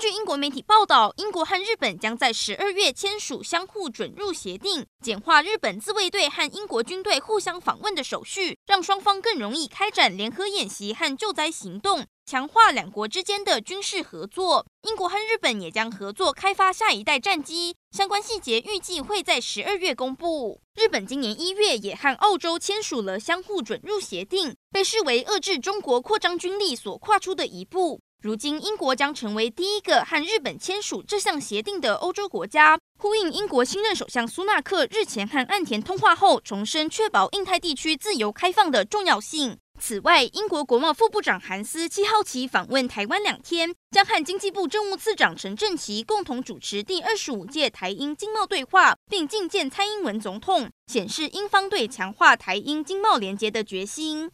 据英国媒体报道，英国和日本将在十二月签署相互准入协定，简化日本自卫队和英国军队互相访问的手续，让双方更容易开展联合演习和救灾行动，强化两国之间的军事合作。英国和日本也将合作开发下一代战机，相关细节预计会在十二月公布。日本今年一月也和澳洲签署了相互准入协定，被视为遏制中国扩张军力所跨出的一步。如今，英国将成为第一个和日本签署这项协定的欧洲国家，呼应英国新任首相苏纳克日前和岸田通话后重申确保印太地区自由开放的重要性。此外，英国国贸副部长韩斯七号起访问台湾两天，将和经济部政务次长陈正奇共同主持第二十五届台英经贸对话，并觐见蔡英文总统，显示英方对强化台英经贸连结的决心。